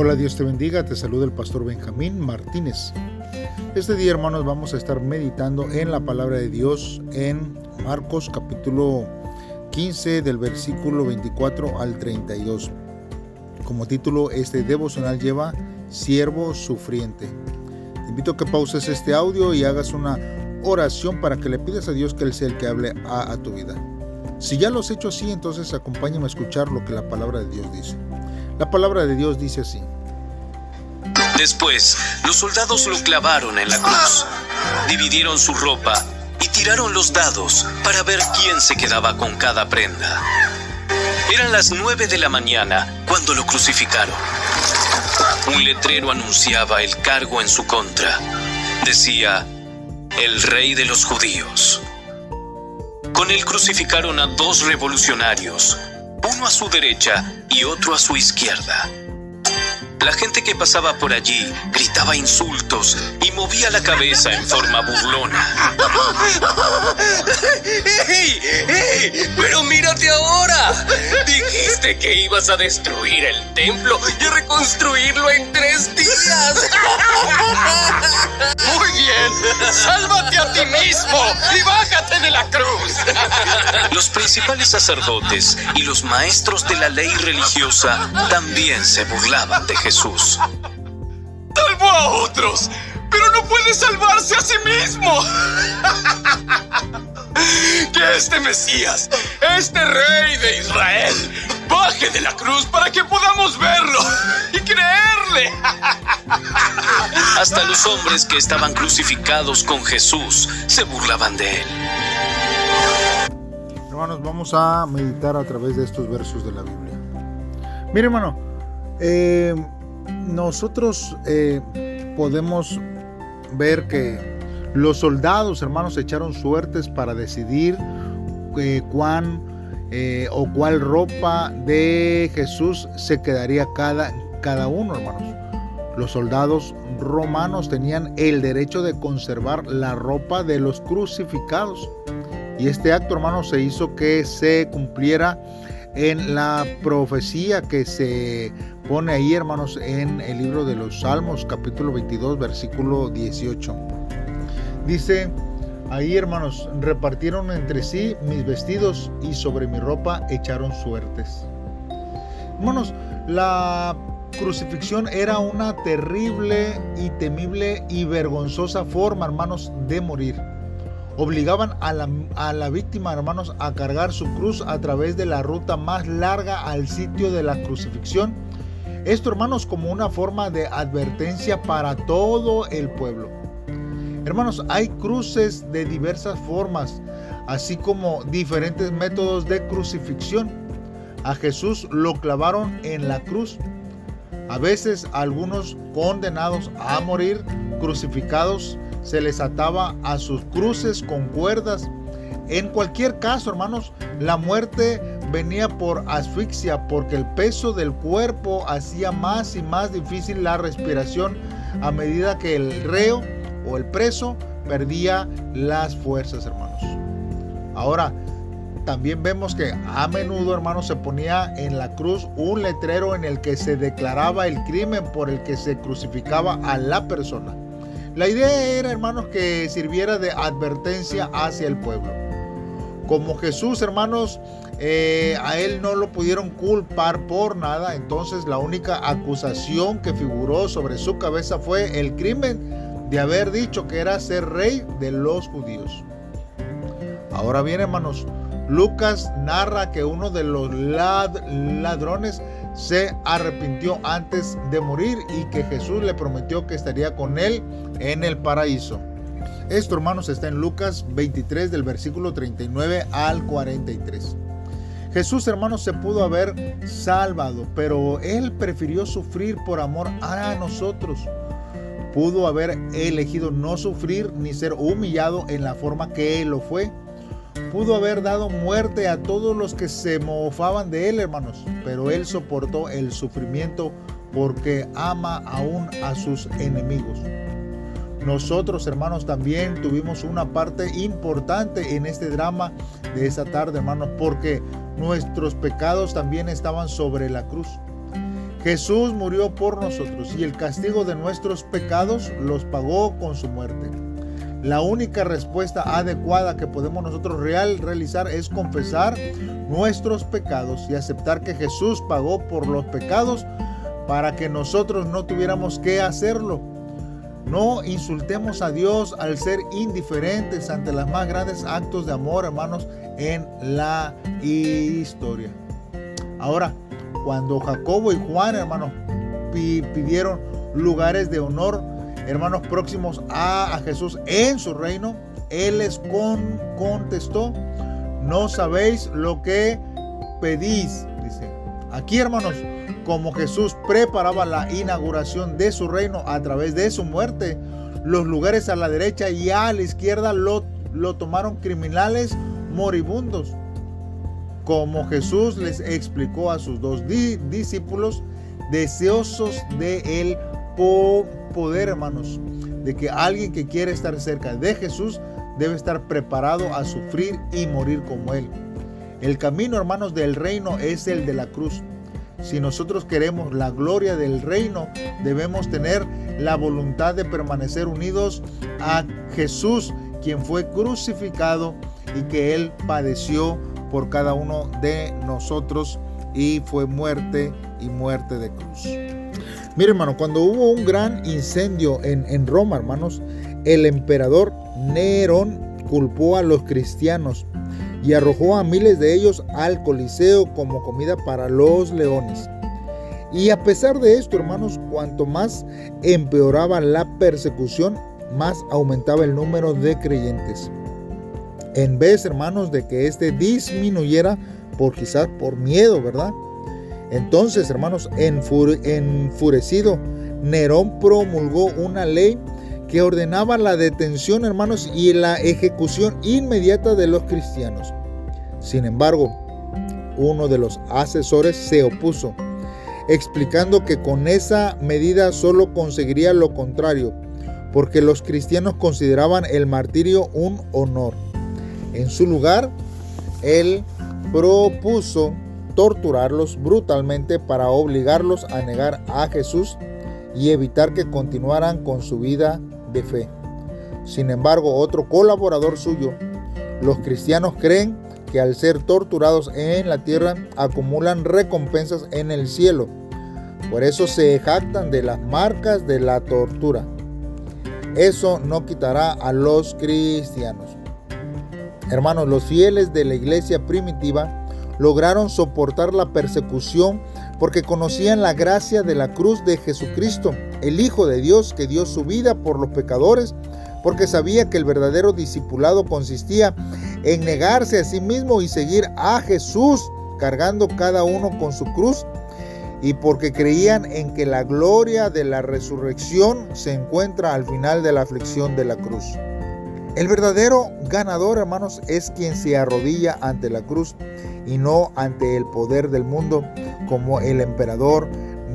Hola, Dios te bendiga, te saluda el pastor Benjamín Martínez. Este día, hermanos, vamos a estar meditando en la palabra de Dios en Marcos capítulo 15 del versículo 24 al 32. Como título, este devocional lleva Siervo Sufriente. Te invito a que pauses este audio y hagas una oración para que le pidas a Dios que Él sea el que hable a, a tu vida. Si ya lo has hecho así, entonces acompáñame a escuchar lo que la palabra de Dios dice. La palabra de Dios dice así. Después, los soldados lo clavaron en la cruz, dividieron su ropa y tiraron los dados para ver quién se quedaba con cada prenda. Eran las nueve de la mañana cuando lo crucificaron. Un letrero anunciaba el cargo en su contra. Decía, el rey de los judíos. Con él crucificaron a dos revolucionarios, uno a su derecha y otro a su izquierda. La gente que pasaba por allí gritaba insultos y movía la cabeza en forma burlona. ¡Ey! ¡Ey! ¡Pero mírate ahora! Dijiste que ibas a destruir el templo y a reconstruirlo en tres días. Muy bien, sálvate a ti mismo y bájate de la cruz. Los principales sacerdotes y los maestros de la ley religiosa también se burlaban de Jesús. Salvó a otros, pero no puede salvarse a sí mismo. Que este Mesías, este rey de Israel, baje de la cruz para que podamos verlo y creerle. Hasta los hombres que estaban crucificados con Jesús se burlaban de él. Vamos a meditar a través de estos versos de la Biblia. Mire, hermano, eh, nosotros eh, podemos ver que los soldados, hermanos, echaron suertes para decidir eh, cuán o cuál ropa de Jesús se quedaría cada, cada uno, hermanos. Los soldados romanos tenían el derecho de conservar la ropa de los crucificados. Y este acto, hermanos, se hizo que se cumpliera en la profecía que se pone ahí, hermanos, en el libro de los Salmos, capítulo 22, versículo 18. Dice ahí, hermanos, repartieron entre sí mis vestidos y sobre mi ropa echaron suertes. Hermanos, la crucifixión era una terrible y temible y vergonzosa forma, hermanos, de morir. Obligaban a la, a la, víctima, hermanos, a cargar su cruz a través de la ruta más larga al sitio de la crucifixión. Esto, hermanos, como una forma de advertencia para todo el pueblo. Hermanos, hay cruces de diversas formas, así como diferentes métodos de crucifixión. A Jesús lo clavaron en la cruz. A veces algunos condenados a morir crucificados se les ataba a sus cruces con cuerdas. En cualquier caso, hermanos, la muerte venía por asfixia porque el peso del cuerpo hacía más y más difícil la respiración a medida que el reo o el preso perdía las fuerzas, hermanos. Ahora, también vemos que a menudo, hermanos, se ponía en la cruz un letrero en el que se declaraba el crimen por el que se crucificaba a la persona. La idea era, hermanos, que sirviera de advertencia hacia el pueblo. Como Jesús, hermanos, eh, a él no lo pudieron culpar por nada, entonces la única acusación que figuró sobre su cabeza fue el crimen de haber dicho que era ser rey de los judíos. Ahora bien, hermanos, Lucas narra que uno de los ladrones se arrepintió antes de morir y que Jesús le prometió que estaría con él en el paraíso. Esto, hermanos, está en Lucas 23 del versículo 39 al 43. Jesús, hermanos, se pudo haber salvado, pero Él prefirió sufrir por amor a nosotros. Pudo haber elegido no sufrir ni ser humillado en la forma que Él lo fue pudo haber dado muerte a todos los que se mofaban de él, hermanos, pero él soportó el sufrimiento porque ama aún a sus enemigos. Nosotros, hermanos, también tuvimos una parte importante en este drama de esa tarde, hermanos, porque nuestros pecados también estaban sobre la cruz. Jesús murió por nosotros y el castigo de nuestros pecados los pagó con su muerte. La única respuesta adecuada que podemos nosotros real realizar es confesar nuestros pecados y aceptar que Jesús pagó por los pecados para que nosotros no tuviéramos que hacerlo. No insultemos a Dios al ser indiferentes ante los más grandes actos de amor, hermanos, en la historia. Ahora, cuando Jacobo y Juan, hermanos, pidieron lugares de honor, hermanos próximos a, Jesús en su reino, Él les contestó, no sabéis lo que pedís, dice. Aquí, hermanos, como Jesús preparaba la inauguración de su reino a través de su muerte, los lugares a la derecha y a la izquierda lo, tomaron criminales moribundos. Como Jesús les explicó a sus dos discípulos, deseosos de él poder, hermanos, de que alguien que quiere estar cerca de Jesús debe estar preparado a sufrir y morir como Él. El camino, hermanos, del reino es el de la cruz. Si nosotros queremos la gloria del reino, debemos tener la voluntad de permanecer unidos a Jesús, quien fue crucificado y que Él padeció por cada uno de nosotros y fue muerte y muerte de cruz. Mire, hermano, cuando hubo un gran incendio en, en Roma, hermanos, el emperador Nerón culpó a los cristianos y arrojó a miles de ellos al Coliseo como comida para los leones. Y a pesar de esto, hermanos, cuanto más empeoraba la persecución, más aumentaba el número de creyentes. En vez, hermanos, de que éste disminuyera por quizás por miedo, ¿verdad? Entonces, hermanos, enfurecido, Nerón promulgó una ley que ordenaba la detención, hermanos, y la ejecución inmediata de los cristianos. Sin embargo, uno de los asesores se opuso, explicando que con esa medida solo conseguiría lo contrario, porque los cristianos consideraban el martirio un honor. En su lugar, él propuso torturarlos brutalmente para obligarlos a negar a Jesús y evitar que continuaran con su vida de fe. Sin embargo, otro colaborador suyo, los cristianos creen que al ser torturados en la tierra acumulan recompensas en el cielo. Por eso se jactan de las marcas de la tortura. Eso no quitará a los cristianos. Hermanos, los fieles de la iglesia primitiva lograron soportar la persecución porque conocían la gracia de la cruz de Jesucristo, el Hijo de Dios que dio su vida por los pecadores, porque sabía que el verdadero discipulado consistía en negarse a sí mismo y seguir a Jesús, cargando cada uno con su cruz, y porque creían en que la gloria de la resurrección se encuentra al final de la aflicción de la cruz. El verdadero ganador, hermanos, es quien se arrodilla ante la cruz y no ante el poder del mundo como el emperador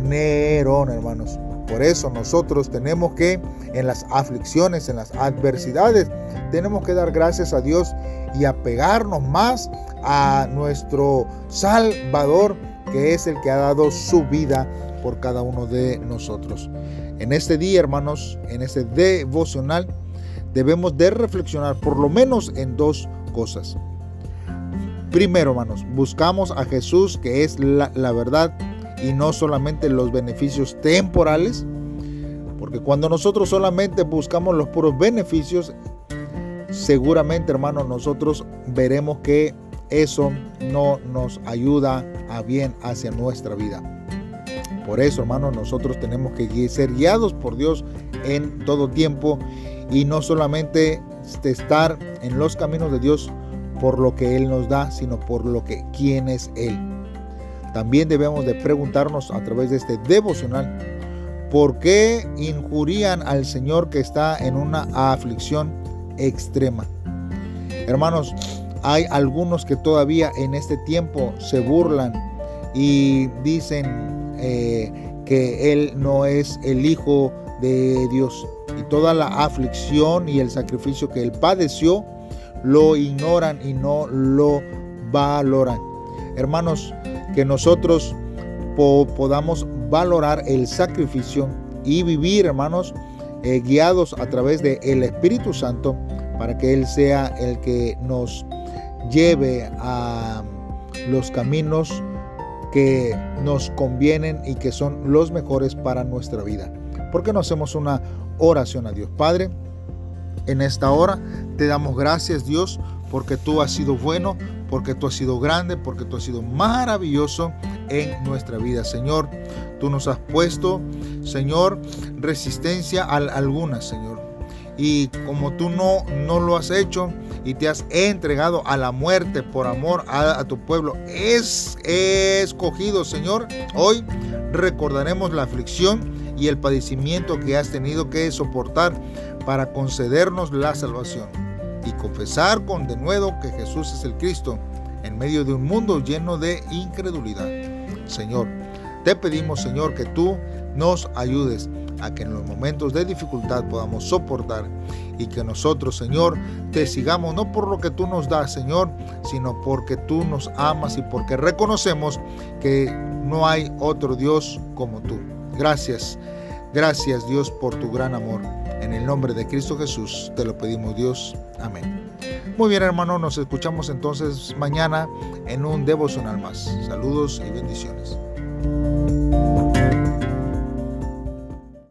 Nerón, hermanos. Por eso nosotros tenemos que en las aflicciones, en las adversidades, tenemos que dar gracias a Dios y apegarnos más a nuestro Salvador, que es el que ha dado su vida por cada uno de nosotros. En este día, hermanos, en este devocional, debemos de reflexionar por lo menos en dos cosas. Primero, hermanos, buscamos a Jesús que es la, verdad y no solamente los beneficios temporales, porque cuando nosotros solamente buscamos los puros beneficios, seguramente, hermanos, nosotros veremos que eso no nos ayuda a bien hacia nuestra vida. Por eso, hermanos, nosotros tenemos que ser guiados por Dios en todo tiempo y no solamente estar en los caminos de Dios por lo que Él nos da, sino por lo que quién es Él. También debemos de preguntarnos a través de este devocional, ¿por qué injurían al Señor que está en una aflicción extrema? Hermanos, hay algunos que todavía en este tiempo se burlan y dicen eh, que Él no es el Hijo de Dios y toda la aflicción y el sacrificio que él padeció, lo ignoran y no lo valoran. Hermanos, que nosotros podamos valorar el sacrificio y vivir, hermanos, eh, guiados a través del el Espíritu Santo para que Él sea el que nos lleve a los caminos que nos convienen y que son los mejores para nuestra vida. ¿Por qué no hacemos una oración a Dios? Padre, en esta hora te damos gracias Dios porque tú has sido bueno, porque tú has sido grande, porque tú has sido maravilloso en nuestra vida. Señor, tú nos has puesto, Señor, resistencia a alguna, Señor. Y como tú no, no lo has hecho y te has entregado a la muerte por amor a, tu pueblo, es escogido, Señor. Hoy recordaremos la aflicción y el padecimiento que has tenido que soportar para concedernos la salvación y confesar con denuedo que Jesús es el Cristo en medio de un mundo lleno de incredulidad. Señor, te pedimos, Señor, que tú nos ayudes a que en los momentos de dificultad podamos soportar y que nosotros, Señor, te sigamos no por lo que tú nos das, Señor, sino porque tú nos amas y porque reconocemos que no hay otro Dios como tú. Gracias, gracias Dios por tu gran amor. En el nombre de Cristo Jesús te lo pedimos Dios. Amén. Muy bien hermano, nos escuchamos entonces mañana en un devocional más. Saludos y bendiciones.